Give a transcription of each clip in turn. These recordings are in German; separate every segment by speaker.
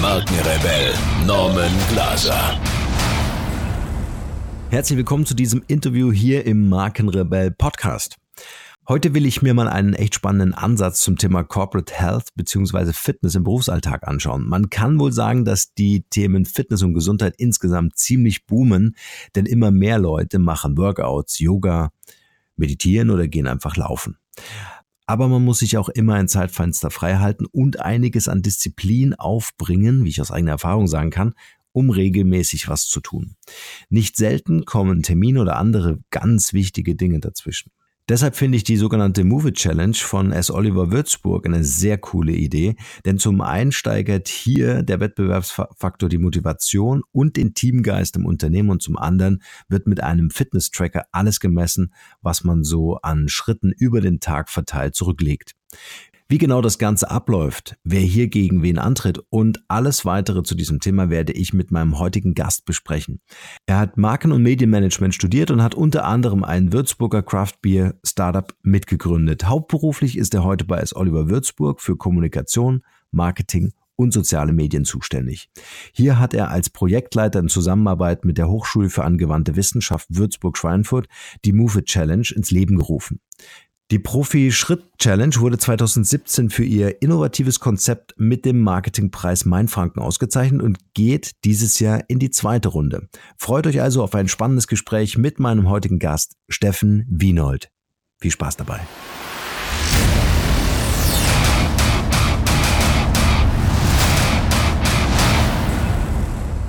Speaker 1: Markenrebell Norman Glaser.
Speaker 2: Herzlich willkommen zu diesem Interview hier im Markenrebell Podcast. Heute will ich mir mal einen echt spannenden Ansatz zum Thema Corporate Health bzw. Fitness im Berufsalltag anschauen. Man kann wohl sagen, dass die Themen Fitness und Gesundheit insgesamt ziemlich boomen, denn immer mehr Leute machen Workouts, Yoga, meditieren oder gehen einfach laufen. Aber man muss sich auch immer ein Zeitfenster frei halten und einiges an Disziplin aufbringen, wie ich aus eigener Erfahrung sagen kann, um regelmäßig was zu tun. Nicht selten kommen Termine oder andere ganz wichtige Dinge dazwischen. Deshalb finde ich die sogenannte Move It Challenge von S. Oliver Würzburg eine sehr coole Idee, denn zum einen steigert hier der Wettbewerbsfaktor die Motivation und den Teamgeist im Unternehmen und zum anderen wird mit einem Fitness-Tracker alles gemessen, was man so an Schritten über den Tag verteilt zurücklegt. Wie genau das Ganze abläuft, wer hier gegen wen antritt und alles weitere zu diesem Thema werde ich mit meinem heutigen Gast besprechen. Er hat Marken- und Medienmanagement studiert und hat unter anderem ein Würzburger Craft Beer Startup mitgegründet. Hauptberuflich ist er heute bei S. Oliver Würzburg für Kommunikation, Marketing und soziale Medien zuständig. Hier hat er als Projektleiter in Zusammenarbeit mit der Hochschule für angewandte Wissenschaft Würzburg-Schweinfurt die Move It Challenge ins Leben gerufen. Die Profi-Schritt-Challenge wurde 2017 für ihr innovatives Konzept mit dem Marketingpreis Mainfranken ausgezeichnet und geht dieses Jahr in die zweite Runde. Freut euch also auf ein spannendes Gespräch mit meinem heutigen Gast, Steffen Wienold. Viel Spaß dabei.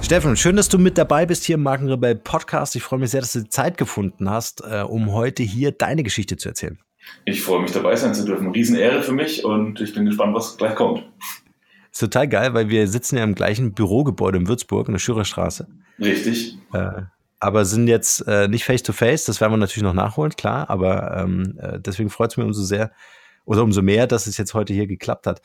Speaker 2: Steffen, schön, dass du mit dabei bist hier im Markenrebell Podcast. Ich freue mich sehr, dass du Zeit gefunden hast, äh, um heute hier deine Geschichte zu erzählen.
Speaker 3: Ich freue mich dabei sein zu dürfen. Riesenehre für mich und ich bin gespannt, was gleich kommt.
Speaker 2: Ist total geil, weil wir sitzen ja im gleichen Bürogebäude in Würzburg, in der Schürerstraße.
Speaker 3: Richtig.
Speaker 2: Äh, aber sind jetzt äh, nicht face to face, das werden wir natürlich noch nachholen, klar, aber ähm, äh, deswegen freut es mich umso sehr oder umso mehr, dass es jetzt heute hier geklappt hat.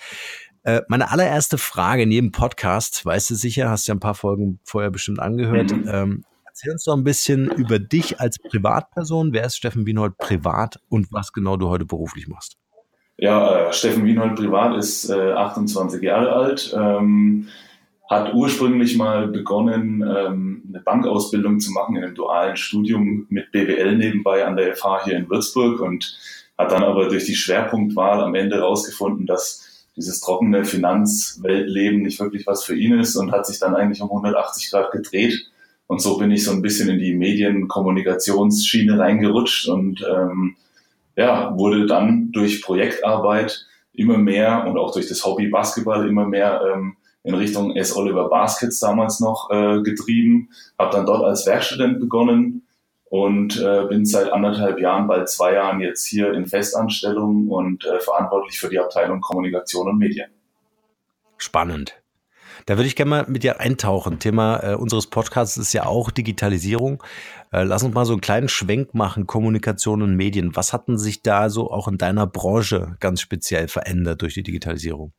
Speaker 2: Äh, meine allererste Frage in jedem Podcast, weißt du sicher, hast ja ein paar Folgen vorher bestimmt angehört, mhm. ähm, Erzähl uns doch ein bisschen über dich als Privatperson. Wer ist Steffen Wienhold privat und was genau du heute beruflich machst?
Speaker 3: Ja, äh, Steffen Wienhold privat ist äh, 28 Jahre alt, ähm, hat ursprünglich mal begonnen, ähm, eine Bankausbildung zu machen in einem dualen Studium mit BWL nebenbei an der FH hier in Würzburg und hat dann aber durch die Schwerpunktwahl am Ende herausgefunden, dass dieses trockene Finanzweltleben nicht wirklich was für ihn ist und hat sich dann eigentlich um 180 Grad gedreht und so bin ich so ein bisschen in die Medienkommunikationsschiene reingerutscht und ähm, ja, wurde dann durch Projektarbeit immer mehr und auch durch das Hobby Basketball immer mehr ähm, in Richtung S. Oliver Baskets damals noch äh, getrieben. Habe dann dort als Werkstudent begonnen und äh, bin seit anderthalb Jahren, bald zwei Jahren jetzt hier in Festanstellung und äh, verantwortlich für die Abteilung Kommunikation und Medien.
Speaker 2: Spannend. Da würde ich gerne mal mit dir eintauchen. Thema äh, unseres Podcasts ist ja auch Digitalisierung. Äh, lass uns mal so einen kleinen Schwenk machen, Kommunikation und Medien. Was hatten sich da so auch in deiner Branche ganz speziell verändert durch die Digitalisierung?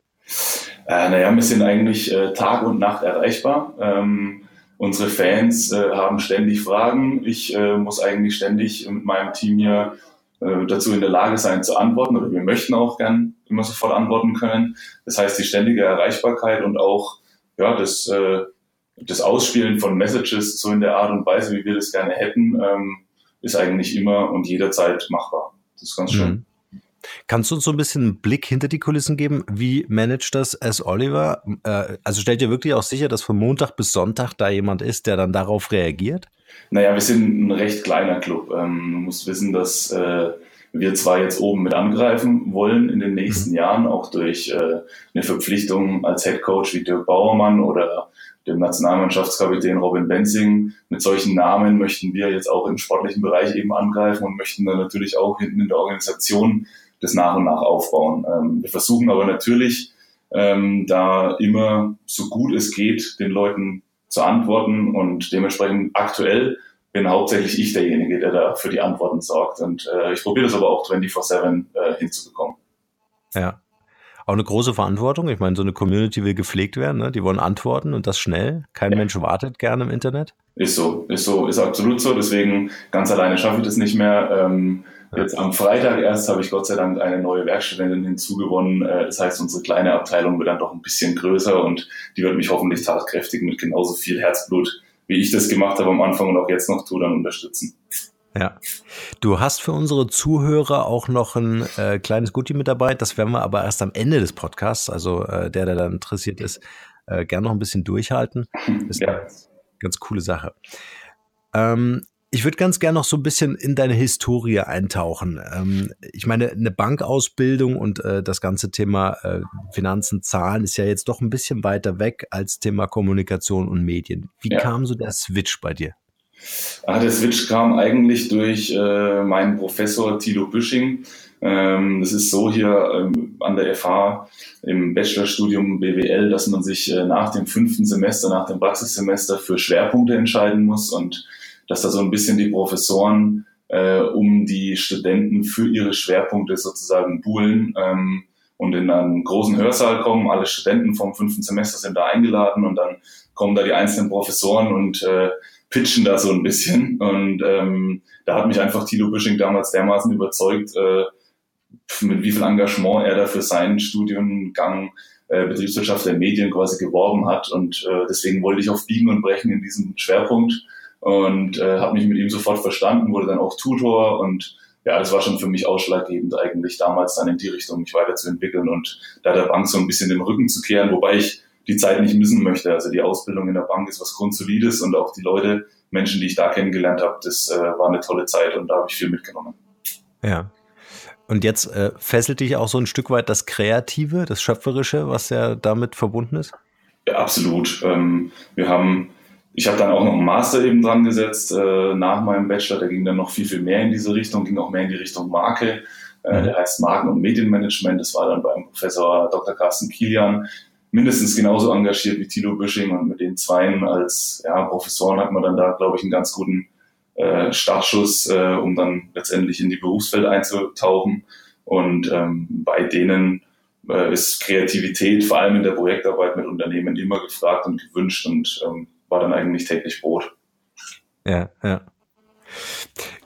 Speaker 3: Äh, naja, wir sind eigentlich äh, Tag und Nacht erreichbar. Ähm, unsere Fans äh, haben ständig Fragen. Ich äh, muss eigentlich ständig mit meinem Team hier äh, dazu in der Lage sein zu antworten oder wir möchten auch gern immer sofort antworten können. Das heißt, die ständige Erreichbarkeit und auch ja, das, äh, das Ausspielen von Messages so in der Art und Weise, wie wir das gerne hätten, ähm, ist eigentlich immer und jederzeit machbar. Das ist ganz schön. Mhm.
Speaker 2: Kannst du uns so ein bisschen einen Blick hinter die Kulissen geben? Wie managt das S. Oliver? Äh, also stellt ihr wirklich auch sicher, dass von Montag bis Sonntag da jemand ist, der dann darauf reagiert?
Speaker 3: Naja, wir sind ein recht kleiner Club. Ähm, du musst wissen, dass äh, wir zwar jetzt oben mit angreifen wollen in den nächsten mhm. Jahren, auch durch äh, eine Verpflichtung als Head Coach wie Dirk Bauermann oder dem Nationalmannschaftskapitän Robin Benzing. Mit solchen Namen möchten wir jetzt auch im sportlichen Bereich eben angreifen und möchten dann natürlich auch hinten in der Organisation das nach und nach aufbauen. Ähm, wir versuchen aber natürlich, ähm, da immer so gut es geht, den Leuten zu antworten und dementsprechend aktuell bin hauptsächlich ich derjenige, der da für die Antworten sorgt. Und äh, ich probiere das aber auch 24-7 äh, hinzubekommen.
Speaker 2: Ja. Auch eine große Verantwortung. Ich meine, so eine Community will gepflegt werden, ne? die wollen antworten und das schnell. Kein ja. Mensch wartet gerne im Internet.
Speaker 3: Ist so, ist so, ist absolut so. Deswegen ganz alleine schaffe ich das nicht mehr. Ähm, Jetzt am Freitag erst habe ich Gott sei Dank eine neue Werkstudentin hinzugewonnen. Äh, das heißt, unsere kleine Abteilung wird dann doch ein bisschen größer und die wird mich hoffentlich tatkräftig mit genauso viel Herzblut, wie ich das gemacht habe am Anfang und auch jetzt noch tue, dann unterstützen.
Speaker 2: Ja. Du hast für unsere Zuhörer auch noch ein äh, kleines Goodie mit dabei. Das werden wir aber erst am Ende des Podcasts, also äh, der, der dann interessiert ist, äh, gern noch ein bisschen durchhalten. Das ist ja. eine ganz coole Sache. Ähm, ich würde ganz gerne noch so ein bisschen in deine Historie eintauchen. Ähm, ich meine, eine Bankausbildung und äh, das ganze Thema äh, Finanzen, Zahlen ist ja jetzt doch ein bisschen weiter weg als Thema Kommunikation und Medien. Wie ja. kam so der Switch bei dir?
Speaker 3: Ah, der Switch kam eigentlich durch äh, meinen Professor Tilo Büsching. Ähm, das ist so hier ähm, an der FH im Bachelorstudium BWL, dass man sich äh, nach dem fünften Semester, nach dem Praxissemester für Schwerpunkte entscheiden muss und dass da so ein bisschen die Professoren äh, um die Studenten für ihre Schwerpunkte sozusagen buhlen ähm, und in einen großen Hörsaal kommen. Alle Studenten vom fünften Semester sind da eingeladen und dann kommen da die einzelnen Professoren und äh, pitchen da so ein bisschen. Und ähm, da hat mich einfach Thilo Büsching damals dermaßen überzeugt, äh, mit wie viel Engagement er da für seinen Studiengang äh, Betriebswirtschaft der Medien quasi geworben hat. Und äh, deswegen wollte ich auf Biegen und Brechen in diesem Schwerpunkt und äh, habe mich mit ihm sofort verstanden, wurde dann auch Tutor und ja, das war schon für mich ausschlaggebend eigentlich damals dann in die Richtung mich weiterzuentwickeln und da der Bank so ein bisschen den Rücken zu kehren, wobei ich die Zeit nicht missen möchte. Also die Ausbildung in der Bank ist was Grundsolides und auch die Leute, Menschen, die ich da kennengelernt habe, das äh, war eine tolle Zeit und da habe ich viel mitgenommen.
Speaker 2: Ja. Und jetzt äh, fesselt dich auch so ein Stück weit das Kreative, das Schöpferische, was ja damit verbunden ist?
Speaker 3: Ja, absolut. Ähm, wir haben ich habe dann auch noch einen Master eben dran gesetzt äh, nach meinem Bachelor. Der ging dann noch viel, viel mehr in diese Richtung, ging auch mehr in die Richtung Marke. Äh, mhm. der heißt Marken- und Medienmanagement. Das war dann beim Professor Dr. Carsten Kilian mindestens genauso engagiert wie Tilo Büsching. Und mit den Zweien als ja, Professoren hat man dann da, glaube ich, einen ganz guten äh, Startschuss, äh, um dann letztendlich in die Berufswelt einzutauchen. Und ähm, bei denen äh, ist Kreativität, vor allem in der Projektarbeit mit Unternehmen, immer gefragt und gewünscht. Und ähm, war dann eigentlich täglich Brot.
Speaker 2: Ja, ja.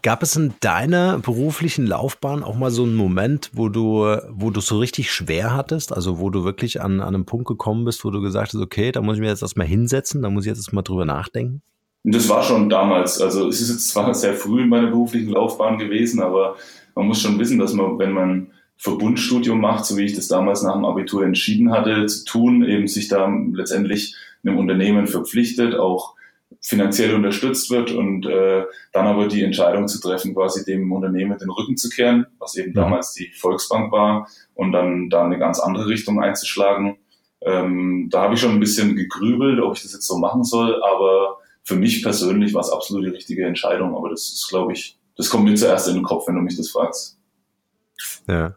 Speaker 2: Gab es in deiner beruflichen Laufbahn auch mal so einen Moment, wo du, wo du so richtig schwer hattest? Also wo du wirklich an, an einem Punkt gekommen bist, wo du gesagt hast, okay, da muss ich mir jetzt erstmal hinsetzen, da muss ich jetzt erstmal drüber nachdenken?
Speaker 3: Das war schon damals. Also es ist jetzt zwar sehr früh in meiner beruflichen Laufbahn gewesen, aber man muss schon wissen, dass man, wenn man Verbundstudium macht, so wie ich das damals nach dem Abitur entschieden hatte zu tun, eben sich da letztendlich einem Unternehmen verpflichtet, auch finanziell unterstützt wird und äh, dann aber die Entscheidung zu treffen, quasi dem Unternehmen den Rücken zu kehren, was eben ja. damals die Volksbank war und dann da eine ganz andere Richtung einzuschlagen. Ähm, da habe ich schon ein bisschen gegrübelt, ob ich das jetzt so machen soll, aber für mich persönlich war es absolut die richtige Entscheidung, aber das ist, glaube ich, das kommt mir zuerst in den Kopf, wenn du mich das fragst.
Speaker 2: Ja.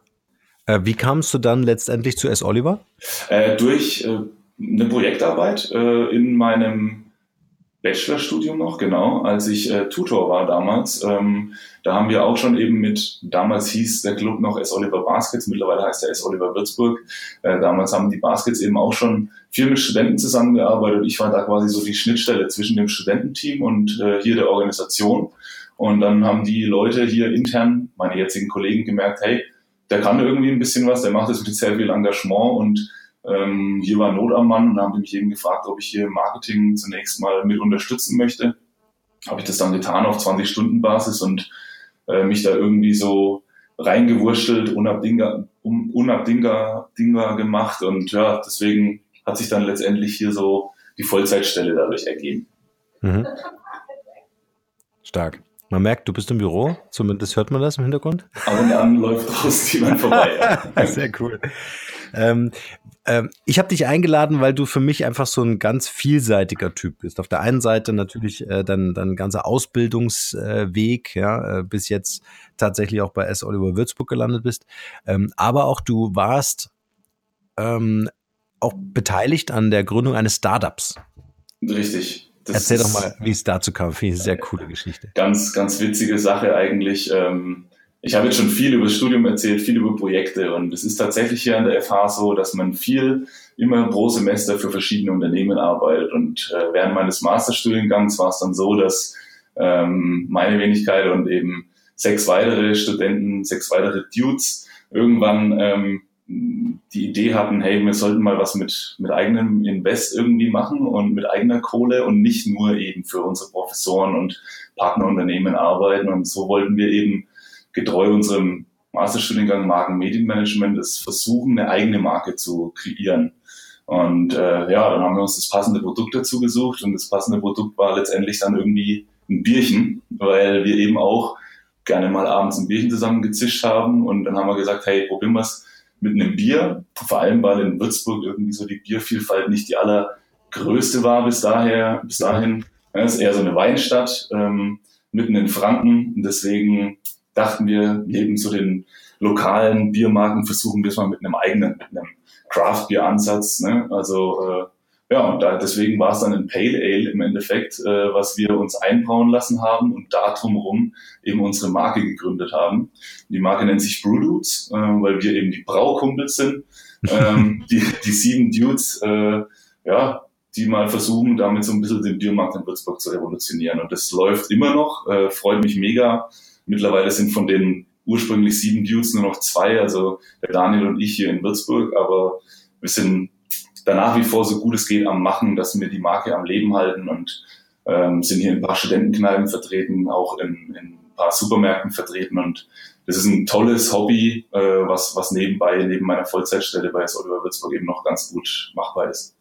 Speaker 2: Äh, wie kamst du dann letztendlich zu S. Oliver?
Speaker 3: Äh, durch äh, eine Projektarbeit äh, in meinem Bachelorstudium noch, genau, als ich äh, Tutor war damals. Ähm, da haben wir auch schon eben mit, damals hieß der Club noch S. Oliver Baskets, mittlerweile heißt er S. Oliver Würzburg. Äh, damals haben die Baskets eben auch schon viel mit Studenten zusammengearbeitet ich war da quasi so die Schnittstelle zwischen dem Studententeam und äh, hier der Organisation. Und dann haben die Leute hier intern, meine jetzigen Kollegen, gemerkt, hey, der kann irgendwie ein bisschen was, der macht das mit sehr viel Engagement und ähm, hier war Not am Mann und haben mich eben gefragt, ob ich hier Marketing zunächst mal mit unterstützen möchte. Habe ich das dann getan auf 20-Stunden-Basis und äh, mich da irgendwie so reingewurschtelt, unabdingbar, un, unabdingbar Dinger gemacht und ja, deswegen hat sich dann letztendlich hier so die Vollzeitstelle dadurch ergeben. Mhm.
Speaker 2: Stark. Man merkt, du bist im Büro, zumindest hört man das im Hintergrund.
Speaker 3: Ab und an läuft draußen jemand vorbei.
Speaker 2: Sehr cool. Ähm, ähm, ich habe dich eingeladen, weil du für mich einfach so ein ganz vielseitiger Typ bist. Auf der einen Seite natürlich äh, dein, dein ganzer Ausbildungsweg, äh, ja, äh, bis jetzt tatsächlich auch bei S. Oliver Würzburg gelandet bist. Ähm, aber auch du warst ähm, auch beteiligt an der Gründung eines Startups.
Speaker 3: Richtig.
Speaker 2: Das Erzähl doch mal, wie es dazu kam. Finde ich eine sehr coole Geschichte.
Speaker 3: Ganz, ganz witzige Sache eigentlich. Ähm, ich habe jetzt schon viel über das Studium erzählt, viel über Projekte und es ist tatsächlich hier an der FH so, dass man viel immer pro Semester für verschiedene Unternehmen arbeitet und äh, während meines Masterstudiengangs war es dann so, dass ähm, meine Wenigkeit und eben sechs weitere Studenten, sechs weitere Dudes irgendwann ähm, die Idee hatten, hey, wir sollten mal was mit, mit eigenem Invest irgendwie machen und mit eigener Kohle und nicht nur eben für unsere Professoren und Partnerunternehmen arbeiten. Und so wollten wir eben getreu unserem Masterstudiengang Marken Medienmanagement ist versuchen, eine eigene Marke zu kreieren. Und äh, ja, dann haben wir uns das passende Produkt dazu gesucht und das passende Produkt war letztendlich dann irgendwie ein Bierchen, weil wir eben auch gerne mal abends ein Bierchen zusammen gezischt haben und dann haben wir gesagt, hey, probieren wir es mit einem Bier, vor allem weil in Würzburg irgendwie so die Biervielfalt nicht die allergrößte war bis daher, bis dahin. Ja, ist eher so eine Weinstadt, ähm, mitten in Franken und deswegen dachten wir, neben so den lokalen Biermarken versuchen wir es mal mit einem eigenen, mit einem Craft-Bier-Ansatz. Ne? Also äh, ja, und da, deswegen war es dann ein Pale Ale im Endeffekt, äh, was wir uns einbrauen lassen haben und da drumherum eben unsere Marke gegründet haben. Die Marke nennt sich Brew Dudes, äh, weil wir eben die Braukumpels sind. Ähm, die, die sieben Dudes, äh, ja, die mal versuchen, damit so ein bisschen den Biermarkt in Würzburg zu revolutionieren. Und das läuft immer noch, äh, freut mich mega. Mittlerweile sind von den ursprünglich sieben Dudes nur noch zwei, also der Daniel und ich hier in Würzburg, aber wir sind da nach wie vor so gut es geht am Machen, dass wir die Marke am Leben halten und ähm, sind hier in ein paar Studentenkneipen vertreten, auch in, in ein paar Supermärkten vertreten und das ist ein tolles Hobby, äh, was, was nebenbei, neben meiner Vollzeitstelle bei Oliver Würzburg eben noch ganz gut machbar ist.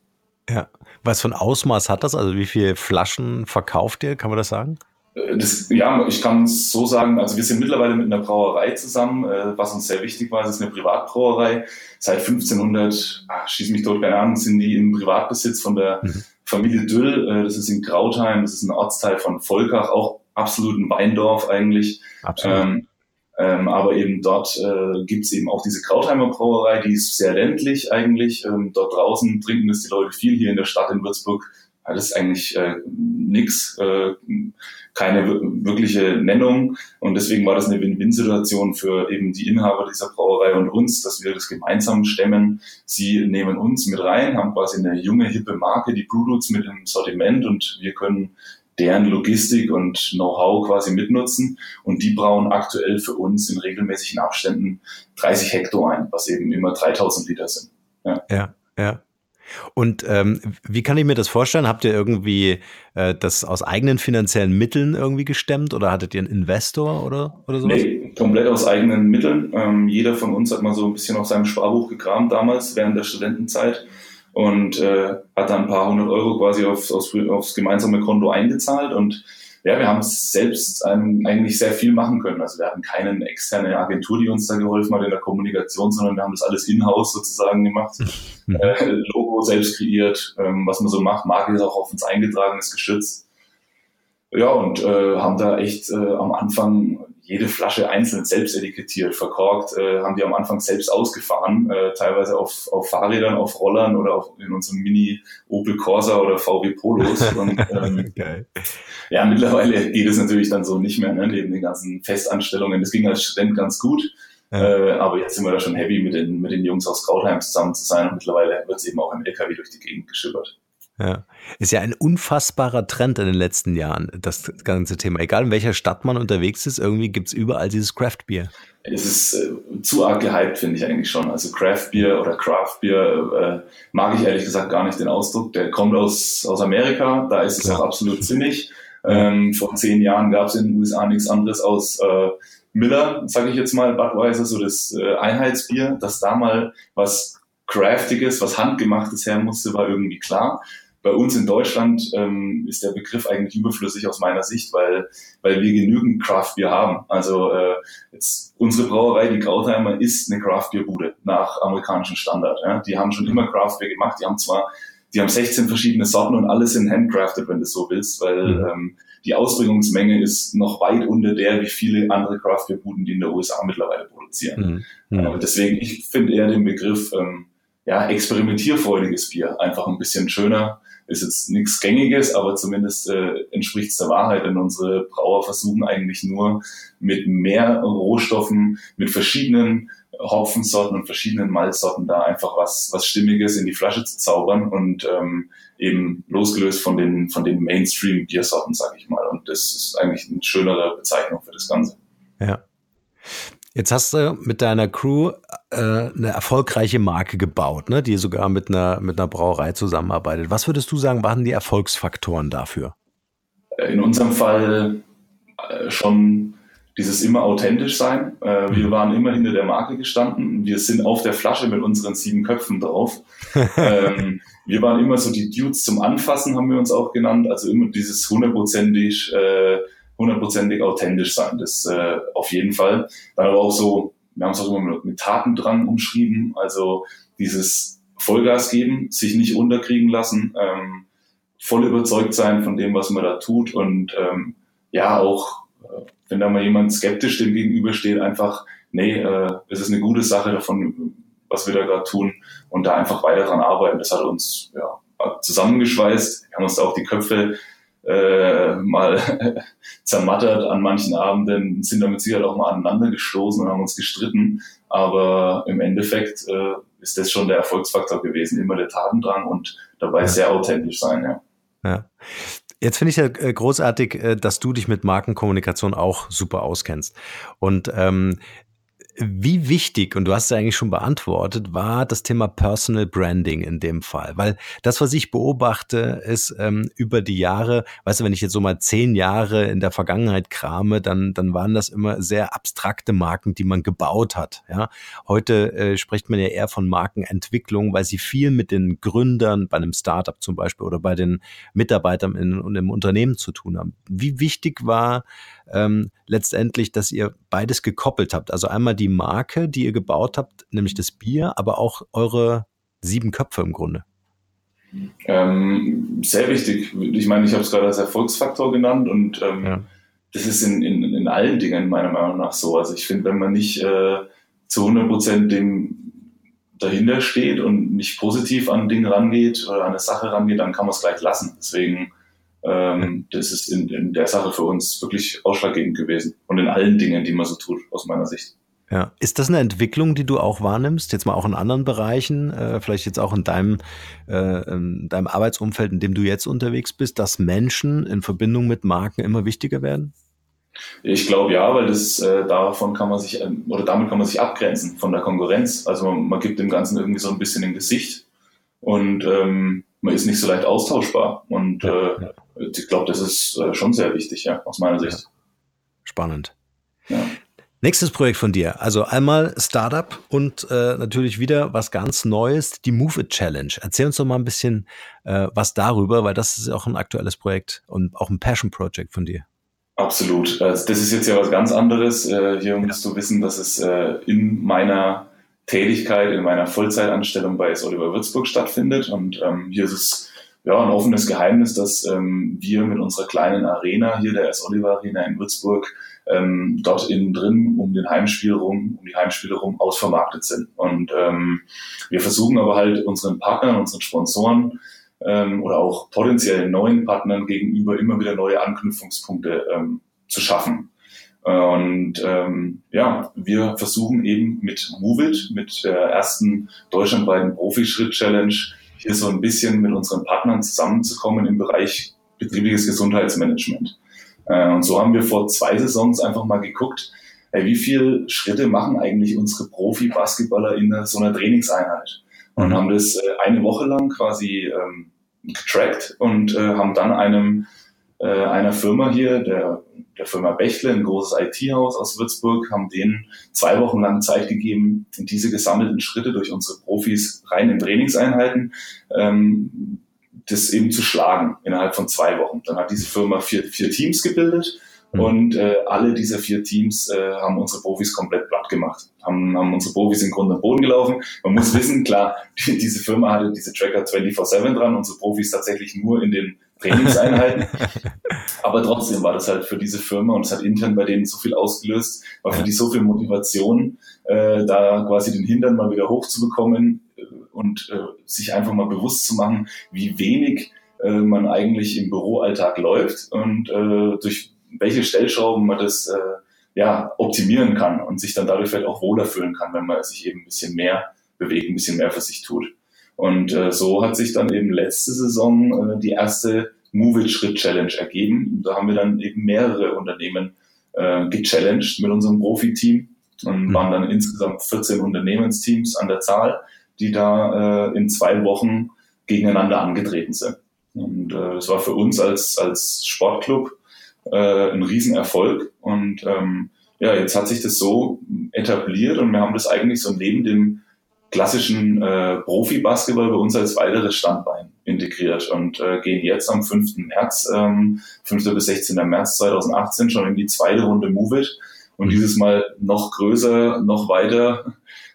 Speaker 2: Ja. Was für ein Ausmaß hat das? Also wie viele Flaschen verkauft ihr? Kann man das sagen?
Speaker 3: Äh, das, ja, ich kann es so sagen, also wir sind mittlerweile mit einer Brauerei zusammen, äh, was uns sehr wichtig war, es ist eine Privatbrauerei. Seit 1500, ach, schieß mich tot, keine Ahnung, sind die im Privatbesitz von der mhm. Familie Düll. Äh, das ist in Krautheim, das ist ein Ortsteil von Volkach, auch absolut ein Weindorf eigentlich. Absolut. Ähm, ähm, aber eben dort äh, gibt es eben auch diese Krautheimer Brauerei, die ist sehr ländlich eigentlich. Ähm, dort draußen trinken das die Leute viel. Hier in der Stadt in Würzburg alles eigentlich äh, nix. Äh, keine wirkliche Nennung. Und deswegen war das eine Win-Win-Situation für eben die Inhaber dieser Brauerei und uns, dass wir das gemeinsam stemmen. Sie nehmen uns mit rein, haben quasi eine junge, hippe Marke, die Brewdudes mit im Sortiment und wir können deren Logistik und Know-how quasi mitnutzen. Und die brauen aktuell für uns in regelmäßigen Abständen 30 Hektar ein, was eben immer 3000 Liter sind.
Speaker 2: Ja, ja. ja. Und ähm, wie kann ich mir das vorstellen? Habt ihr irgendwie äh, das aus eigenen finanziellen Mitteln irgendwie gestemmt oder hattet ihr einen Investor oder, oder sowas?
Speaker 3: Nee, komplett aus eigenen Mitteln. Ähm, jeder von uns hat mal so ein bisschen auf seinem Sparbuch gekramt damals während der Studentenzeit und äh, hat dann ein paar hundert Euro quasi aufs, aufs, aufs gemeinsame Konto eingezahlt und ja, wir haben selbst ähm, eigentlich sehr viel machen können. Also wir hatten keine externe Agentur, die uns da geholfen hat in der Kommunikation, sondern wir haben das alles in-house sozusagen gemacht. Mhm. Äh, selbst kreiert, ähm, was man so macht. Marke ist auch auf uns eingetragen, ist geschützt. Ja, und äh, haben da echt äh, am Anfang jede Flasche einzeln selbst etikettiert, verkorkt, äh, haben die am Anfang selbst ausgefahren, äh, teilweise auf, auf Fahrrädern, auf Rollern oder auf, in unserem Mini Opel Corsa oder VW Polos. Und, ähm, okay. Ja, mittlerweile geht es natürlich dann so nicht mehr, ne, neben den ganzen Festanstellungen. Das ging als Student ganz gut. Äh, aber jetzt sind wir da schon happy, mit den, mit den Jungs aus Krautheim zusammen zu sein und mittlerweile wird es eben auch im LKW durch die Gegend geschippert.
Speaker 2: Ja. Ist ja ein unfassbarer Trend in den letzten Jahren, das ganze Thema. Egal in welcher Stadt man unterwegs ist, irgendwie gibt es überall dieses Craft Beer.
Speaker 3: Es ist äh, zu arg gehypt, finde ich eigentlich schon. Also Craft Beer oder Craft Beer äh, mag ich ehrlich gesagt gar nicht den Ausdruck. Der kommt aus, aus Amerika, da ist es ja. auch absolut sinnig. Ähm, vor zehn Jahren gab es in den USA nichts anderes aus äh, Miller, sage ich jetzt mal, Budweiser, so das äh, Einheitsbier, dass da mal was Craftiges, was Handgemachtes her musste, war irgendwie klar bei uns in Deutschland ähm, ist der Begriff eigentlich überflüssig aus meiner Sicht, weil, weil wir genügend Craft Beer haben. Also äh, jetzt unsere Brauerei, die Krautheimer, ist eine Craft Beer Bude nach amerikanischem Standard. Ja? Die haben schon immer Craft Beer gemacht. Die haben zwar, die haben 16 verschiedene Sorten und alles sind handcrafted, wenn du so willst, weil mhm. ähm, die Ausbringungsmenge ist noch weit unter der, wie viele andere Craft Beer Buden, die in der USA mittlerweile produzieren. Mhm. Mhm. Deswegen, ich finde eher den Begriff ähm, ja, experimentierfreudiges Bier einfach ein bisschen schöner ist jetzt nichts Gängiges, aber zumindest äh, entspricht es der Wahrheit, denn unsere Brauer versuchen eigentlich nur mit mehr Rohstoffen, mit verschiedenen Hopfensorten und verschiedenen Malzsorten da einfach was, was Stimmiges in die Flasche zu zaubern und ähm, eben losgelöst von den, von den Mainstream-Biersorten, sag ich mal. Und das ist eigentlich eine schönere Bezeichnung für das Ganze.
Speaker 2: Ja. Jetzt hast du mit deiner Crew äh, eine erfolgreiche Marke gebaut, ne, die sogar mit einer, mit einer Brauerei zusammenarbeitet. Was würdest du sagen, waren die Erfolgsfaktoren dafür?
Speaker 3: In unserem Fall äh, schon dieses immer authentisch sein. Äh, wir mhm. waren immer hinter der Marke gestanden. Wir sind auf der Flasche mit unseren sieben Köpfen drauf. ähm, wir waren immer so die Dudes zum Anfassen, haben wir uns auch genannt. Also immer dieses hundertprozentig, äh, hundertprozentig authentisch sein. Das äh, auf jeden Fall. Dann aber auch so, wir haben es auch immer mit, mit Tatendrang umschrieben. Also dieses Vollgas geben, sich nicht unterkriegen lassen, ähm, voll überzeugt sein von dem, was man da tut und ähm, ja auch wenn da mal jemand skeptisch dem gegenübersteht, einfach, nee, äh, es ist eine gute Sache davon, was wir da gerade tun und da einfach weiter dran arbeiten. Das hat uns ja, zusammengeschweißt. Wir haben uns da auch die Köpfe äh, mal zermattert an manchen Abenden, sind damit sicher auch mal aneinander gestoßen und haben uns gestritten. Aber im Endeffekt äh, ist das schon der Erfolgsfaktor gewesen, immer der Tatendrang und dabei sehr authentisch sein. Ja.
Speaker 2: Ja. Jetzt finde ich ja äh, großartig, äh, dass du dich mit Markenkommunikation auch super auskennst. Und ähm, wie wichtig, und du hast es eigentlich schon beantwortet, war das Thema Personal Branding in dem Fall? Weil das, was ich beobachte, ist ähm, über die Jahre, weißt du, wenn ich jetzt so mal zehn Jahre in der Vergangenheit krame, dann, dann waren das immer sehr abstrakte Marken, die man gebaut hat. Ja? Heute äh, spricht man ja eher von Markenentwicklung, weil sie viel mit den Gründern bei einem Startup zum Beispiel oder bei den Mitarbeitern in, in einem Unternehmen zu tun haben. Wie wichtig war ähm, letztendlich, dass ihr beides gekoppelt habt. Also einmal die Marke, die ihr gebaut habt, nämlich das Bier, aber auch eure sieben Köpfe im Grunde.
Speaker 3: Ähm, sehr wichtig. Ich meine, ich habe es gerade als Erfolgsfaktor genannt und ähm, ja. das ist in, in, in allen Dingen meiner Meinung nach so. Also ich finde, wenn man nicht äh, zu 100 Prozent dem dahinter steht und nicht positiv an Dinge rangeht oder an eine Sache rangeht, dann kann man es gleich lassen. Deswegen ähm, das ist in, in der Sache für uns wirklich ausschlaggebend gewesen und in allen Dingen, die man so tut, aus meiner Sicht.
Speaker 2: Ja. Ist das eine Entwicklung, die du auch wahrnimmst, jetzt mal auch in anderen Bereichen, äh, vielleicht jetzt auch in deinem, äh, in deinem Arbeitsumfeld, in dem du jetzt unterwegs bist, dass Menschen in Verbindung mit Marken immer wichtiger werden?
Speaker 3: Ich glaube ja, weil das äh, davon kann man sich ähm, oder damit kann man sich abgrenzen von der Konkurrenz. Also man, man gibt dem Ganzen irgendwie so ein bisschen ein Gesicht und ähm, man ist nicht so leicht austauschbar. Und ja, äh, ja. Ich glaube, das ist äh, schon sehr wichtig, ja, aus meiner Sicht.
Speaker 2: Spannend. Ja. Nächstes Projekt von dir. Also einmal Startup und äh, natürlich wieder was ganz Neues, die Move It Challenge. Erzähl uns doch mal ein bisschen äh, was darüber, weil das ist auch ein aktuelles Projekt und auch ein Passion Project von dir.
Speaker 3: Absolut. Also das ist jetzt ja was ganz anderes. Äh, hier musst du wissen, dass es äh, in meiner Tätigkeit in meiner Vollzeitanstellung bei S. Oliver Würzburg stattfindet. Und ähm, hier ist es ja ein offenes Geheimnis, dass ähm, wir mit unserer kleinen Arena hier, der S. Oliver Arena in Würzburg, ähm, dort innen drin um den Heimspiel rum, um die Heimspiele rum ausvermarktet sind. Und ähm, wir versuchen aber halt unseren Partnern, unseren Sponsoren ähm, oder auch potenziellen neuen Partnern gegenüber immer wieder neue Anknüpfungspunkte ähm, zu schaffen. Und ähm, ja, wir versuchen eben mit Movit, mit der ersten deutschlandweiten Profischritt-Challenge, hier so ein bisschen mit unseren Partnern zusammenzukommen im Bereich betriebliches Gesundheitsmanagement. Äh, und so haben wir vor zwei Saisons einfach mal geguckt, ey, wie viele Schritte machen eigentlich unsere Profi-Basketballer in so einer Trainingseinheit? Und mhm. haben das äh, eine Woche lang quasi ähm, getrackt und äh, haben dann einem äh, einer Firma hier, der der Firma Bächle, ein großes IT-Haus aus Würzburg, haben denen zwei Wochen lang Zeit gegeben, diese gesammelten Schritte durch unsere Profis rein in Trainingseinheiten, ähm, das eben zu schlagen innerhalb von zwei Wochen. Dann hat diese Firma vier, vier Teams gebildet mhm. und äh, alle dieser vier Teams äh, haben unsere Profis komplett platt gemacht, haben, haben unsere Profis in Grund und Boden gelaufen. Man muss wissen, klar, die, diese Firma hatte diese Tracker 24-7 dran, unsere Profis tatsächlich nur in den Trainingseinheiten. Aber trotzdem war das halt für diese Firma und es hat intern bei denen so viel ausgelöst, war für die so viel Motivation, äh, da quasi den Hintern mal wieder hochzubekommen äh, und äh, sich einfach mal bewusst zu machen, wie wenig äh, man eigentlich im Büroalltag läuft und äh, durch welche Stellschrauben man das äh, ja, optimieren kann und sich dann dadurch vielleicht auch wohler fühlen kann, wenn man sich eben ein bisschen mehr bewegt, ein bisschen mehr für sich tut. Und äh, so hat sich dann eben letzte Saison äh, die erste Move It Schritt Challenge ergeben. Da haben wir dann eben mehrere Unternehmen äh, gechallenged mit unserem Profi-Team und mhm. waren dann insgesamt 14 Unternehmensteams an der Zahl, die da äh, in zwei Wochen gegeneinander angetreten sind. Und äh, es war für uns als, als Sportclub äh, ein Riesenerfolg. Und ähm, ja, jetzt hat sich das so etabliert und wir haben das eigentlich so neben dem klassischen äh, Profi-Basketball bei uns als weiteres Standbein integriert und äh, gehen jetzt am 5. März, ähm, 5. bis 16. März 2018 schon in die zweite Runde Move It und dieses Mal noch größer, noch weiter.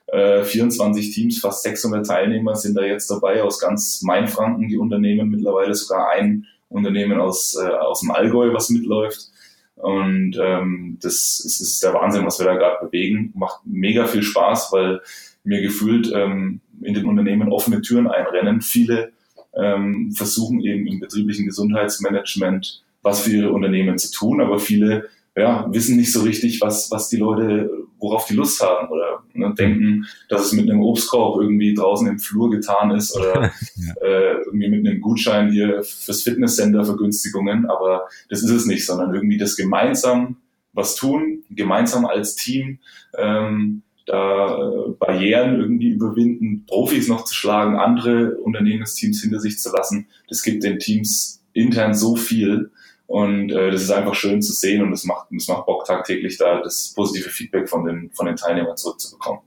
Speaker 3: Äh, 24 Teams, fast 600 Teilnehmer sind da jetzt dabei aus ganz Mainfranken, die Unternehmen mittlerweile sogar ein Unternehmen aus, äh, aus dem Allgäu, was mitläuft. Und ähm, das, das ist der Wahnsinn, was wir da gerade bewegen. Macht mega viel Spaß, weil mir gefühlt ähm, in den Unternehmen offene Türen einrennen. Viele ähm, versuchen eben im betrieblichen Gesundheitsmanagement was für ihre Unternehmen zu tun, aber viele ja, wissen nicht so richtig, was, was die Leute, worauf die Lust haben oder ne, denken, dass es mit einem Obstkorb irgendwie draußen im Flur getan ist oder ja. äh, irgendwie mit einem Gutschein hier fürs Fitnesscenter Vergünstigungen, aber das ist es nicht, sondern irgendwie das gemeinsam was tun, gemeinsam als Team ähm, da äh, Barrieren irgendwie überwinden, Profis noch zu schlagen, andere Unternehmensteams hinter sich zu lassen. Das gibt den Teams intern so viel und äh, das ist einfach schön zu sehen und es macht, es macht Bock tagtäglich da das positive Feedback von den, von den Teilnehmern zurückzubekommen.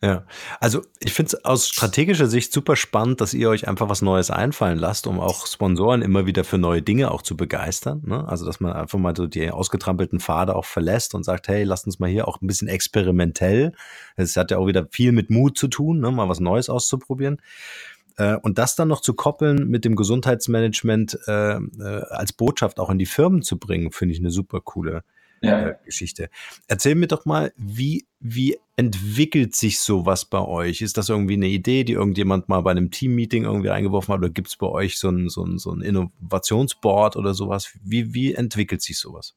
Speaker 2: Ja, also ich finde es aus strategischer Sicht super spannend, dass ihr euch einfach was Neues einfallen lasst, um auch Sponsoren immer wieder für neue Dinge auch zu begeistern. Ne? Also dass man einfach mal so die ausgetrampelten Pfade auch verlässt und sagt, hey, lasst uns mal hier auch ein bisschen experimentell. Es hat ja auch wieder viel mit Mut zu tun, ne? mal was Neues auszuprobieren. Äh, und das dann noch zu koppeln mit dem Gesundheitsmanagement äh, äh, als Botschaft auch in die Firmen zu bringen, finde ich eine super coole ja. äh, Geschichte. Erzähl mir doch mal, wie, wie entwickelt sich sowas bei euch? Ist das irgendwie eine Idee, die irgendjemand mal bei einem Teammeeting irgendwie eingeworfen hat? Oder gibt es bei euch so ein, so, ein, so ein Innovationsboard oder sowas? Wie, wie entwickelt sich sowas?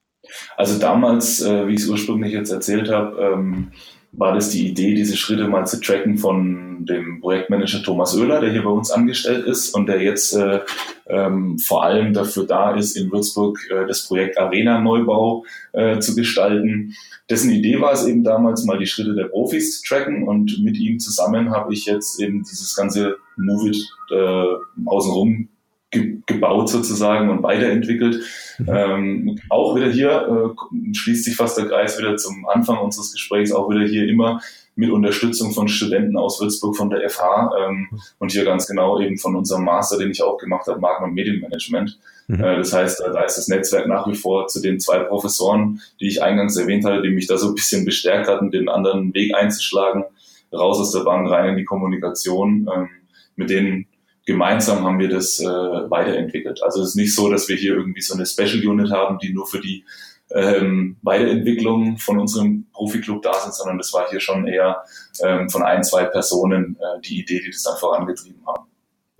Speaker 3: Also damals, äh, wie ich es ursprünglich jetzt erzählt habe, ähm, war das die Idee, diese Schritte mal zu tracken von dem Projektmanager Thomas Oehler, der hier bei uns angestellt ist und der jetzt äh, ähm, vor allem dafür da ist, in Würzburg äh, das Projekt Arena Neubau äh, zu gestalten. Dessen Idee war es eben damals mal die Schritte der Profis zu tracken und mit ihm zusammen habe ich jetzt eben dieses ganze Move It äh, außenrum ge gebaut sozusagen und weiterentwickelt. Mhm. Ähm, auch wieder hier äh, schließt sich fast der Kreis wieder zum Anfang unseres Gesprächs, auch wieder hier immer mit Unterstützung von Studenten aus Würzburg von der FH ähm, mhm. und hier ganz genau eben von unserem Master, den ich auch gemacht habe, Marken- und Medienmanagement. Mhm. Äh, das heißt, da ist das Netzwerk nach wie vor zu den zwei Professoren, die ich eingangs erwähnt hatte, die mich da so ein bisschen bestärkt hatten, den anderen Weg einzuschlagen, raus aus der Bank, rein in die Kommunikation. Ähm, mit denen gemeinsam haben wir das äh, weiterentwickelt. Also es ist nicht so, dass wir hier irgendwie so eine Special Unit haben, die nur für die ähm, Weiterentwicklung von unserem Profi-Club da sind, sondern das war hier schon eher ähm, von ein, zwei Personen äh, die Idee, die das dann vorangetrieben haben.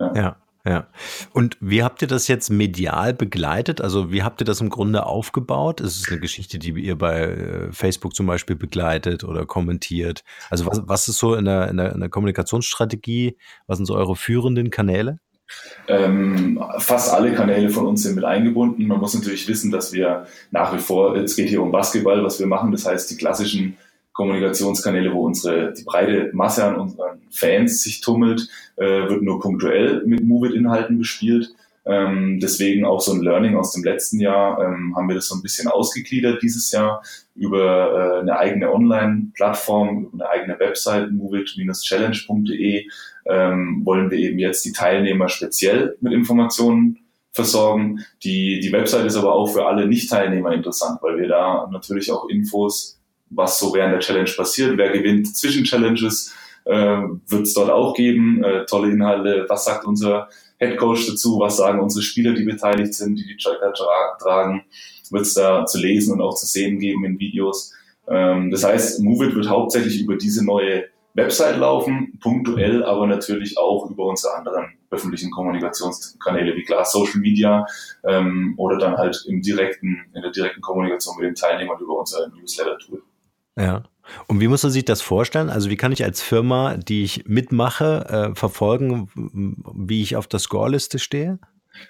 Speaker 2: ja. ja. Ja. Und wie habt ihr das jetzt medial begleitet? Also wie habt ihr das im Grunde aufgebaut? Ist es eine Geschichte, die ihr bei äh, Facebook zum Beispiel begleitet oder kommentiert? Also was, was ist so in der, in, der, in der Kommunikationsstrategie? Was sind so eure führenden Kanäle?
Speaker 3: Ähm, fast alle Kanäle von uns sind mit eingebunden. Man muss natürlich wissen, dass wir nach wie vor, es geht hier um Basketball, was wir machen. Das heißt, die klassischen Kommunikationskanäle, wo unsere die breite Masse an unseren Fans sich tummelt, äh, wird nur punktuell mit Move-It-Inhalten bespielt. Ähm, deswegen auch so ein Learning aus dem letzten Jahr ähm, haben wir das so ein bisschen ausgegliedert dieses Jahr über äh, eine eigene Online-Plattform, eine eigene Website, moveit-challenge.de ähm, wollen wir eben jetzt die Teilnehmer speziell mit Informationen versorgen. Die, die Website ist aber auch für alle Nicht-Teilnehmer interessant, weil wir da natürlich auch Infos was so während der Challenge passiert, wer gewinnt zwischen Challenges, äh, wird es dort auch geben. Äh, tolle Inhalte, was sagt unser Head Coach dazu, was sagen unsere Spieler, die beteiligt sind, die die Tracker tra tragen, wird es da zu lesen und auch zu sehen geben in Videos. Ähm, das heißt, Move It wird hauptsächlich über diese neue Website laufen, punktuell, aber natürlich auch über unsere anderen öffentlichen Kommunikationskanäle wie klar Social Media ähm, oder dann halt im direkten, in der direkten Kommunikation mit den Teilnehmern über unser Newsletter-Tool.
Speaker 2: Ja. Und wie muss man sich das vorstellen? Also wie kann ich als Firma, die ich mitmache, äh, verfolgen, wie ich auf der Scoreliste stehe?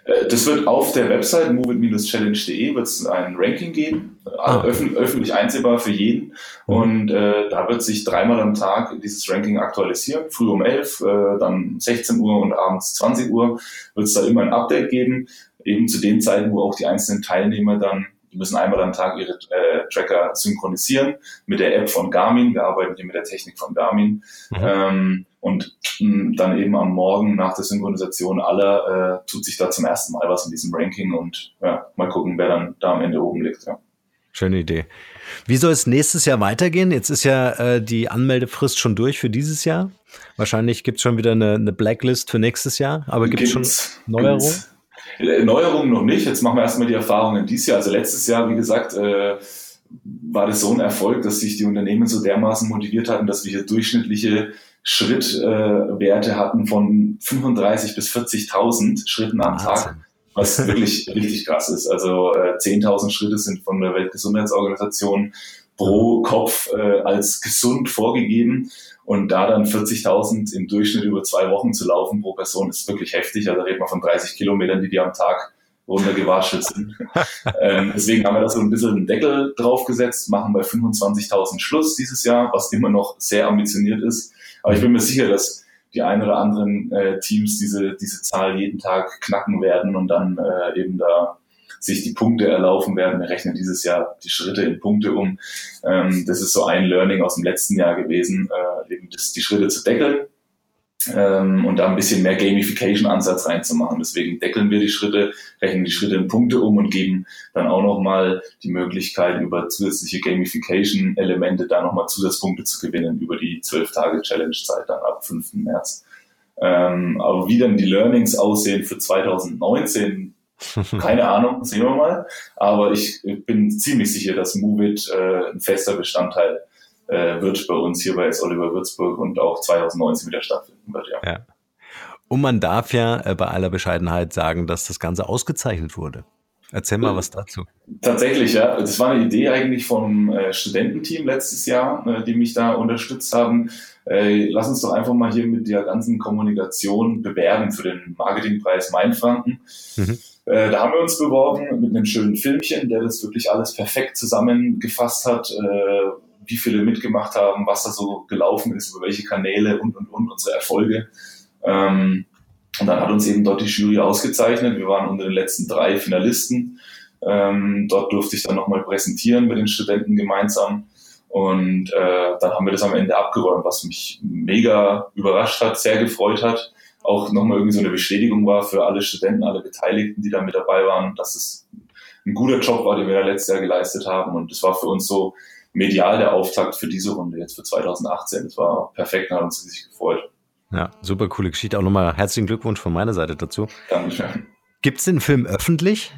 Speaker 3: Äh, das wird auf der Website moveit-challenge.de wird es ein Ranking geben, ah. öffentlich, öffentlich einsehbar für jeden. Mhm. Und äh, da wird sich dreimal am Tag dieses Ranking aktualisieren. Früh um 11, äh, dann 16 Uhr und abends 20 Uhr wird es da immer ein Update geben. Eben zu den Zeiten, wo auch die einzelnen Teilnehmer dann die müssen einmal am Tag ihre äh, Tracker synchronisieren mit der App von Garmin. Wir arbeiten hier mit der Technik von Garmin. Mhm. Ähm, und mh, dann eben am Morgen nach der Synchronisation aller äh, tut sich da zum ersten Mal was in diesem Ranking und ja, mal gucken, wer dann da am Ende oben liegt. Ja.
Speaker 2: Schöne Idee. Wie soll es nächstes Jahr weitergehen? Jetzt ist ja äh, die Anmeldefrist schon durch für dieses Jahr. Wahrscheinlich gibt es schon wieder eine, eine, Blacklist für nächstes Jahr, aber gibt es schon Neuerungen?
Speaker 3: Neuerungen noch nicht. Jetzt machen wir erstmal die Erfahrungen dieses Jahr. Also letztes Jahr, wie gesagt, äh, war das so ein Erfolg, dass sich die Unternehmen so dermaßen motiviert hatten, dass wir hier durchschnittliche Schrittwerte äh, hatten von 35 bis 40.000 Schritten am Tag, was wirklich richtig krass ist. Also äh, 10.000 Schritte sind von der Weltgesundheitsorganisation pro Kopf äh, als gesund vorgegeben. Und da dann 40.000 im Durchschnitt über zwei Wochen zu laufen pro Person ist wirklich heftig. Also reden wir von 30 Kilometern, die die am Tag runtergewatschelt sind. ähm, deswegen haben wir da so ein bisschen einen Deckel draufgesetzt, machen bei 25.000 Schluss dieses Jahr, was immer noch sehr ambitioniert ist. Aber ich bin mir sicher, dass die ein oder anderen äh, Teams diese, diese Zahl jeden Tag knacken werden und dann äh, eben da sich die Punkte erlaufen werden. Wir rechnen dieses Jahr die Schritte in Punkte um. Ähm, das ist so ein Learning aus dem letzten Jahr gewesen, äh, eben das, die Schritte zu deckeln ähm, und da ein bisschen mehr Gamification-Ansatz reinzumachen. Deswegen deckeln wir die Schritte, rechnen die Schritte in Punkte um und geben dann auch nochmal die Möglichkeit, über zusätzliche Gamification-Elemente da nochmal Zusatzpunkte zu gewinnen über die 12-Tage-Challenge-Zeit dann ab 5. März. Ähm, aber wie dann die Learnings aussehen für 2019, keine Ahnung, sehen wir mal. Aber ich bin ziemlich sicher, dass Movit äh, ein fester Bestandteil äh, wird bei uns hier bei S. Oliver Würzburg und auch 2019 wieder stattfinden wird. Ja. ja.
Speaker 2: Und man darf ja äh, bei aller Bescheidenheit sagen, dass das Ganze ausgezeichnet wurde. Erzähl mal was dazu.
Speaker 3: Tatsächlich, ja. Das war eine Idee eigentlich vom äh, Studententeam letztes Jahr, äh, die mich da unterstützt haben. Äh, lass uns doch einfach mal hier mit der ganzen Kommunikation bewerben für den Marketingpreis Mainfranken. Mhm. Äh, da haben wir uns beworben mit einem schönen Filmchen, der das wirklich alles perfekt zusammengefasst hat, äh, wie viele mitgemacht haben, was da so gelaufen ist, über welche Kanäle und, und, und unsere Erfolge. Ähm, und dann hat uns eben dort die Jury ausgezeichnet. Wir waren unter den letzten drei Finalisten. Ähm, dort durfte ich dann nochmal präsentieren mit den Studenten gemeinsam. Und äh, dann haben wir das am Ende abgeräumt, was mich mega überrascht hat, sehr gefreut hat. Auch nochmal irgendwie so eine Bestätigung war für alle Studenten, alle Beteiligten, die da mit dabei waren, dass es ein guter Job war, den wir da letztes Jahr geleistet haben. Und das war für uns so medial der Auftakt für diese Runde jetzt für 2018. Das war perfekt, da haben uns riesig gefreut.
Speaker 2: Ja, super coole Geschichte. Auch nochmal herzlichen Glückwunsch von meiner Seite dazu.
Speaker 3: Dankeschön.
Speaker 2: Gibt es den Film öffentlich?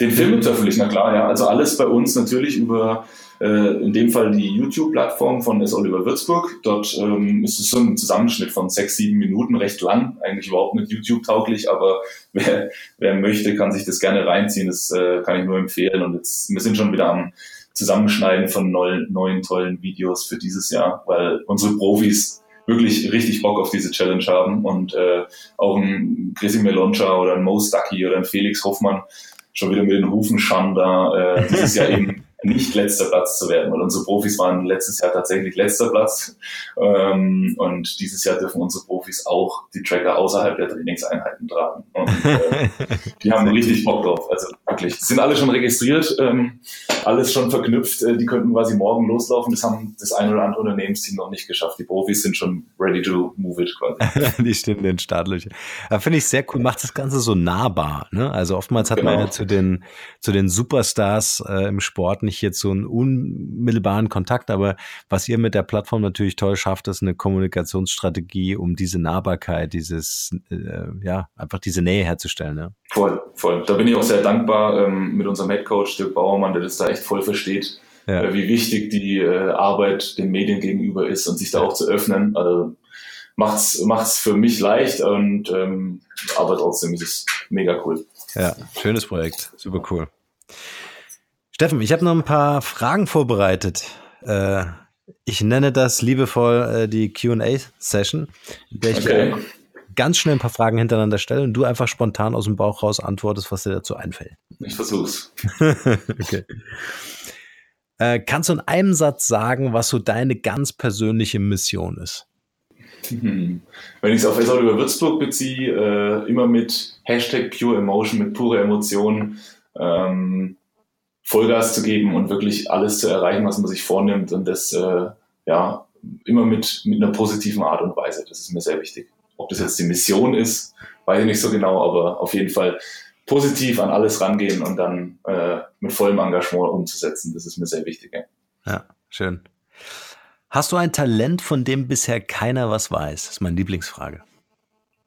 Speaker 3: Den Film ist öffentlich, na klar, ja. Also alles bei uns natürlich über, in dem Fall die YouTube-Plattform von S. Oliver Würzburg. Dort ähm, ist es so ein Zusammenschnitt von sechs, sieben Minuten, recht lang, eigentlich überhaupt nicht YouTube-tauglich, aber wer, wer möchte, kann sich das gerne reinziehen. Das äh, kann ich nur empfehlen. Und jetzt, wir sind schon wieder am Zusammenschneiden von neuen, neuen tollen Videos für dieses Jahr, weil unsere Profis wirklich richtig Bock auf diese Challenge haben und äh, auch ein Chrissy Meloncha oder ein Mo Stucky oder ein Felix Hoffmann schon wieder mit den Hufen schauen, da äh, dieses Jahr eben nicht letzter Platz zu werden, weil unsere Profis waren letztes Jahr tatsächlich letzter Platz ähm, und dieses Jahr dürfen unsere Profis auch die Tracker außerhalb der Trainingseinheiten tragen und äh, die haben richtig Bock drauf, also wirklich, sind alle schon registriert, ähm, alles schon verknüpft, äh, die könnten quasi morgen loslaufen, das haben das ein oder andere Unternehmensteam noch nicht geschafft, die Profis sind schon ready to move it quasi.
Speaker 2: die stehen in den Startlöchern. Finde ich sehr cool, macht das Ganze so nahbar, ne? also oftmals hat genau. man ja zu den, zu den Superstars äh, im Sport nicht jetzt so einen unmittelbaren Kontakt, aber was ihr mit der Plattform natürlich toll schafft, ist eine Kommunikationsstrategie, um diese Nahbarkeit, dieses, äh, ja, einfach diese Nähe herzustellen. Ja.
Speaker 3: Voll, voll. Da bin ich auch sehr dankbar ähm, mit unserem Headcoach Dirk Bauermann, der das da echt voll versteht. ja. äh, wie wichtig die äh, Arbeit den Medien gegenüber ist und sich da auch zu öffnen. Also macht's macht's für mich leicht und ähm, aber trotzdem ist es mega cool.
Speaker 2: Ja, schönes Projekt, super cool. Steffen, ich habe noch ein paar Fragen vorbereitet. Äh, ich nenne das liebevoll äh, die QA-Session, in der ich okay. ganz schnell ein paar Fragen hintereinander stelle und du einfach spontan aus dem Bauch raus antwortest, was dir dazu einfällt.
Speaker 3: Ich versuch's.
Speaker 2: okay. Äh, kannst du in einem Satz sagen, was so deine ganz persönliche Mission ist?
Speaker 3: Hm. Wenn ich es auf SAU über Würzburg beziehe, äh, immer mit Hashtag Pure Emotion, mit pure Emotion, ähm, Vollgas zu geben und wirklich alles zu erreichen, was man sich vornimmt und das äh, ja immer mit, mit einer positiven Art und Weise. Das ist mir sehr wichtig. Ob das jetzt die Mission ist, weiß ich nicht so genau, aber auf jeden Fall positiv an alles rangehen und dann äh, mit vollem Engagement umzusetzen. Das ist mir sehr wichtig. Ja,
Speaker 2: ja schön. Hast du ein Talent, von dem bisher keiner was weiß? Das ist meine Lieblingsfrage.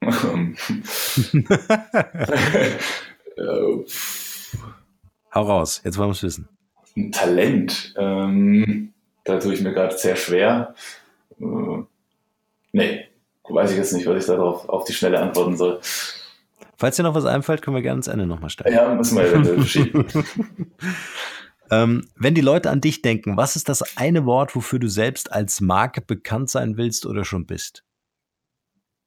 Speaker 2: Hau raus, jetzt wollen wir es wissen.
Speaker 3: Ein Talent, ähm, da tue ich mir gerade sehr schwer. Äh, nee, weiß ich jetzt nicht, was ich darauf auf die Schnelle antworten soll.
Speaker 2: Falls dir noch was einfällt, können wir gerne ins Ende nochmal stellen.
Speaker 3: Ja, müssen wir ja schieben.
Speaker 2: Ähm, wenn die Leute an dich denken, was ist das eine Wort, wofür du selbst als Marke bekannt sein willst oder schon bist?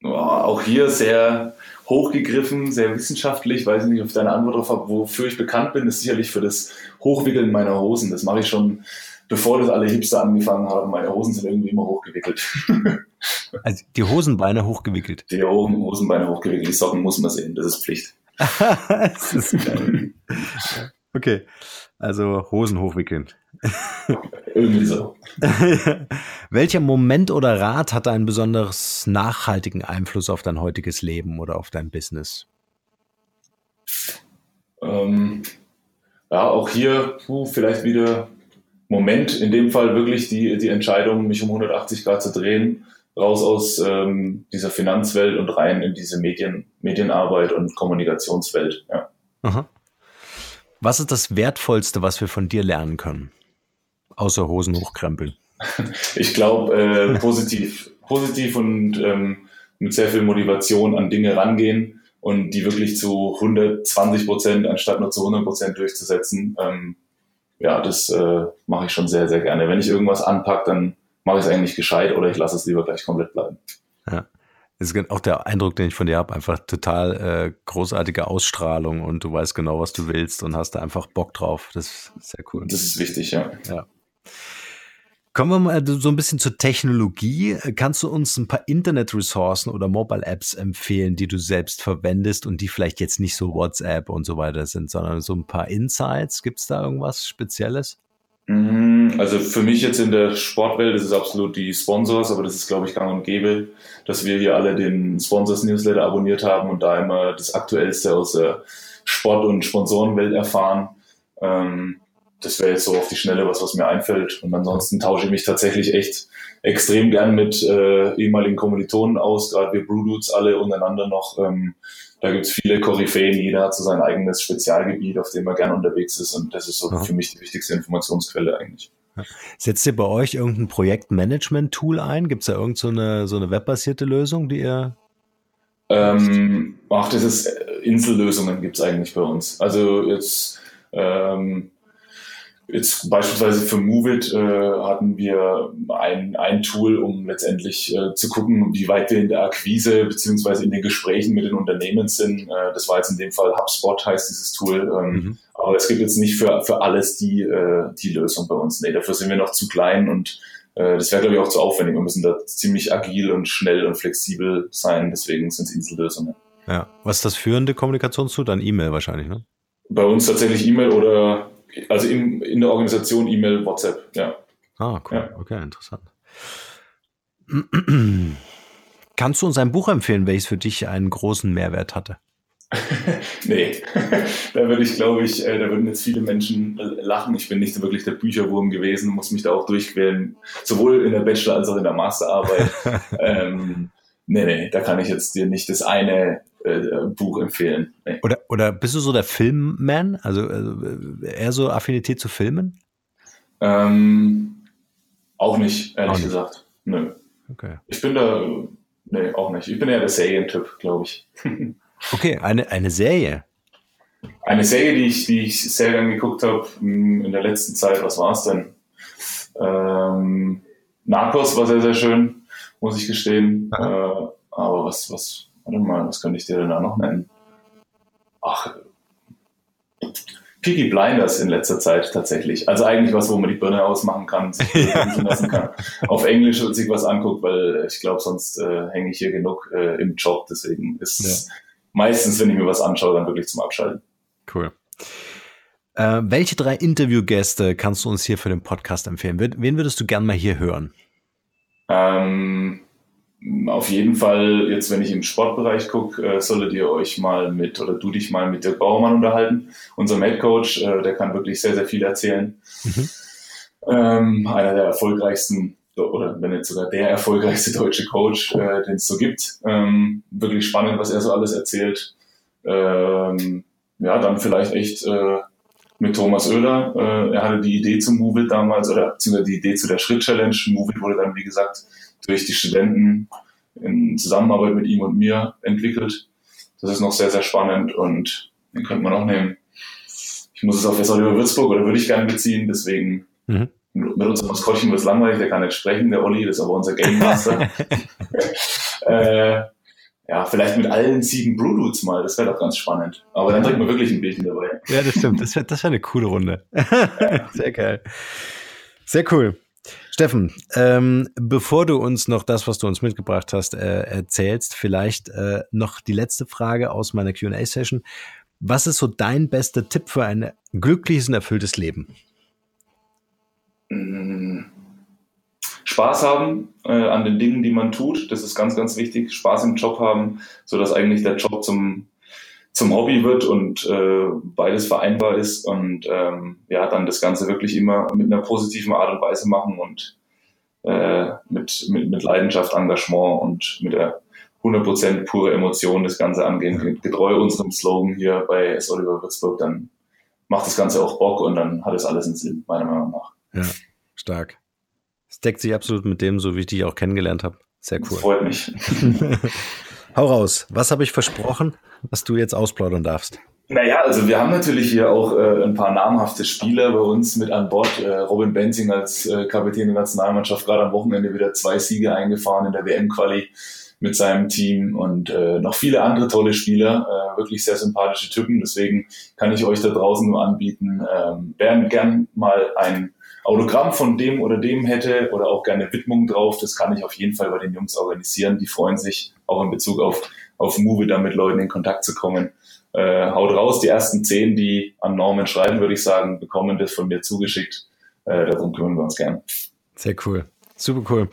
Speaker 3: Oh, auch hier sehr hochgegriffen, sehr wissenschaftlich. Weiß nicht, ob ich deine Antwort darauf habe. Wofür ich bekannt bin, ist sicherlich für das Hochwickeln meiner Hosen. Das mache ich schon, bevor das alle Hipster angefangen haben. Meine Hosen sind irgendwie immer hochgewickelt.
Speaker 2: also die Hosenbeine hochgewickelt?
Speaker 3: Die Hosenbeine hochgewickelt. Die Socken muss man sehen. Das ist Pflicht. das ist
Speaker 2: geil. okay. Also Hosen hochwickeln.
Speaker 3: Irgendwie so.
Speaker 2: Welcher Moment oder Rat hat einen besonders nachhaltigen Einfluss auf dein heutiges Leben oder auf dein Business?
Speaker 3: Ähm, ja, auch hier puh, vielleicht wieder Moment, in dem Fall wirklich die, die Entscheidung, mich um 180 Grad zu drehen, raus aus ähm, dieser Finanzwelt und rein in diese Medien, Medienarbeit und Kommunikationswelt. Ja. Aha.
Speaker 2: Was ist das Wertvollste, was wir von dir lernen können? Außer Hosen hochkrempeln.
Speaker 3: Ich glaube, äh, positiv. positiv und ähm, mit sehr viel Motivation an Dinge rangehen und die wirklich zu 120 Prozent anstatt nur zu 100 Prozent durchzusetzen. Ähm, ja, das äh, mache ich schon sehr, sehr gerne. Wenn ich irgendwas anpacke, dann mache ich es eigentlich gescheit oder ich lasse es lieber gleich komplett bleiben.
Speaker 2: Ja. Das ist auch der Eindruck, den ich von dir habe, einfach total äh, großartige Ausstrahlung und du weißt genau, was du willst und hast da einfach Bock drauf. Das ist sehr cool.
Speaker 3: Das ist wichtig, ja.
Speaker 2: ja. Kommen wir mal so ein bisschen zur Technologie. Kannst du uns ein paar Internet-Ressourcen oder Mobile-Apps empfehlen, die du selbst verwendest und die vielleicht jetzt nicht so WhatsApp und so weiter sind, sondern so ein paar Insights? Gibt es da irgendwas Spezielles?
Speaker 3: Mhm, also für mich jetzt in der Sportwelt ist es absolut die Sponsors, aber das ist, glaube ich, gang und gäbe, dass wir hier alle den Sponsors-Newsletter abonniert haben und da immer das Aktuellste aus der Sport- und Sponsorenwelt erfahren. Ähm, das wäre jetzt so auf die Schnelle was, was mir einfällt. Und ansonsten tausche ich mich tatsächlich echt extrem gern mit äh, ehemaligen Kommilitonen aus, gerade wir Brewdudes alle untereinander noch. Da gibt's viele Koryphäen, jeder hat so sein eigenes Spezialgebiet, auf dem er gern unterwegs ist. Und das ist so Aha. für mich die wichtigste Informationsquelle eigentlich.
Speaker 2: Setzt ihr bei euch irgendein Projektmanagement-Tool ein? Gibt es da irgendeine so, so eine webbasierte Lösung, die ihr
Speaker 3: ähm, ach, das ist äh, Insellösungen gibt's eigentlich bei uns. Also jetzt ähm, Jetzt beispielsweise für Moveit äh, hatten wir ein, ein Tool, um letztendlich äh, zu gucken, wie weit wir in der Akquise beziehungsweise in den Gesprächen mit den Unternehmen sind. Äh, das war jetzt in dem Fall HubSpot, heißt dieses Tool. Ähm, mhm. Aber es gibt jetzt nicht für, für alles die, äh, die Lösung bei uns. Nee, dafür sind wir noch zu klein und äh, das wäre, glaube ich, auch zu aufwendig. Wir müssen da ziemlich agil und schnell und flexibel sein. Deswegen sind es Insellösungen.
Speaker 2: Ja, was ist das führende Kommunikationstool? Dann E-Mail wahrscheinlich, ne?
Speaker 3: Bei uns tatsächlich E-Mail oder also in, in der Organisation E-Mail, WhatsApp, ja.
Speaker 2: Ah, cool. Ja. Okay, interessant. Kannst du uns ein Buch empfehlen, welches für dich einen großen Mehrwert hatte?
Speaker 3: nee, da würde ich, glaube ich, äh, da würden jetzt viele Menschen lachen. Ich bin nicht so wirklich der Bücherwurm gewesen, muss mich da auch durchquälen, sowohl in der Bachelor- als auch in der Masterarbeit. ähm, nee, nee, da kann ich jetzt dir nicht das eine Buch empfehlen. Nee.
Speaker 2: Oder, oder bist du so der Filmman? Also, also eher so Affinität zu Filmen?
Speaker 3: Ähm, auch nicht, ehrlich auch nicht. gesagt. Nö. Okay. Ich bin da, nee, auch nicht. Ich bin eher der Serientyp, glaube ich.
Speaker 2: okay, eine, eine Serie.
Speaker 3: Eine Serie, die ich, die ich sehr gern geguckt habe hm, in der letzten Zeit, was war es denn? Ähm, Narcos war sehr, sehr schön, muss ich gestehen. Äh, aber was, was, warte mal, was könnte ich dir denn da noch nennen? Ach, Peaky Blinders in letzter Zeit tatsächlich. Also eigentlich was, wo man die Birne ausmachen kann, sich ja. lassen kann. Auf Englisch und sich was anguckt, weil ich glaube, sonst äh, hänge ich hier genug äh, im Job. Deswegen ist ja. meistens, wenn ich mir was anschaue, dann wirklich zum Abschalten.
Speaker 2: Cool. Äh, welche drei Interviewgäste kannst du uns hier für den Podcast empfehlen? Wen würdest du gern mal hier hören?
Speaker 3: Ähm, auf jeden Fall, jetzt wenn ich im Sportbereich gucke, äh, solltet ihr euch mal mit oder du dich mal mit Dirk Baumann unterhalten. Unser Headcoach, äh, der kann wirklich sehr, sehr viel erzählen. Mhm. Ähm, einer der erfolgreichsten oder wenn nicht sogar der erfolgreichste deutsche Coach, äh, den es so gibt. Ähm, wirklich spannend, was er so alles erzählt. Ähm, ja, dann vielleicht echt äh, mit Thomas Oehler. Äh, er hatte die Idee zum Move It damals, oder beziehungsweise die Idee zu der Schritt-Challenge. Move It wurde dann, wie gesagt, durch die Studenten in Zusammenarbeit mit ihm und mir entwickelt. Das ist noch sehr, sehr spannend und den könnte man auch nehmen. Ich muss es auf über Würzburg oder würde ich gerne beziehen, deswegen mhm. mit unserem Maskottchen wird es langweilig, der kann nicht sprechen, der Olli, das ist aber unser Game Master. äh, ja, vielleicht mit allen sieben Brewdudes mal, das wäre doch ganz spannend. Aber dann trinken wir wirklich ein Bildchen dabei.
Speaker 2: Ja, das stimmt, das wäre das wär eine coole Runde. Sehr geil. Sehr cool. Steffen, ähm, bevor du uns noch das, was du uns mitgebracht hast, äh, erzählst, vielleicht äh, noch die letzte Frage aus meiner QA-Session. Was ist so dein bester Tipp für ein glückliches und erfülltes Leben?
Speaker 3: Mm. Spaß haben äh, an den Dingen, die man tut. Das ist ganz, ganz wichtig. Spaß im Job haben, so dass eigentlich der Job zum zum Hobby wird und äh, beides vereinbar ist und ähm, ja, dann das Ganze wirklich immer mit einer positiven Art und Weise machen und äh, mit, mit, mit Leidenschaft, Engagement und mit der 100% pure Emotion das Ganze angehen, getreu unserem Slogan hier bei S. Oliver Würzburg, dann macht das Ganze auch Bock und dann hat es alles einen Sinn, meiner Meinung nach.
Speaker 2: Ja, stark. Es deckt sich absolut mit dem, so wie ich dich auch kennengelernt habe. Sehr cool. Das
Speaker 3: freut mich.
Speaker 2: Hau raus. Was habe ich versprochen, was du jetzt ausplaudern darfst?
Speaker 3: Naja, also wir haben natürlich hier auch äh, ein paar namhafte Spieler bei uns mit an Bord. Äh, Robin Benzing als äh, Kapitän der Nationalmannschaft gerade am Wochenende wieder zwei Siege eingefahren in der WM-Quali mit seinem Team und äh, noch viele andere tolle Spieler, äh, wirklich sehr sympathische Typen. Deswegen kann ich euch da draußen nur anbieten, ähm, wer gern mal ein Autogramm von dem oder dem hätte oder auch gerne Widmung drauf, das kann ich auf jeden Fall bei den Jungs organisieren. Die freuen sich auch in Bezug auf, auf Move da mit Leuten in Kontakt zu kommen. Äh, haut raus, die ersten zehn, die an Norman schreiben, würde ich sagen, bekommen das von mir zugeschickt. Äh, darum kümmern wir uns gern.
Speaker 2: Sehr cool. Super cool.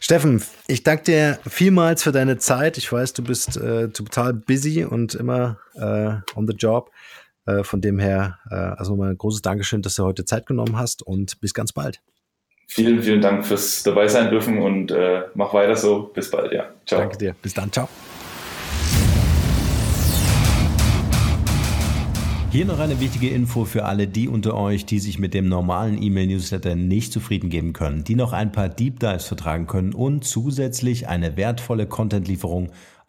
Speaker 2: Steffen, ich danke dir vielmals für deine Zeit. Ich weiß, du bist äh, total busy und immer äh, on the job. Äh, von dem her, äh, also nochmal ein großes Dankeschön, dass du heute Zeit genommen hast und bis ganz bald.
Speaker 3: Vielen, vielen Dank fürs dabei sein dürfen und äh, mach weiter so. Bis bald, ja.
Speaker 2: Ciao. Danke dir. Bis dann. Ciao. Hier noch eine wichtige Info für alle die unter euch, die sich mit dem normalen E-Mail-Newsletter nicht zufrieden geben können, die noch ein paar Deep Dives vertragen können und zusätzlich eine wertvolle Content-Lieferung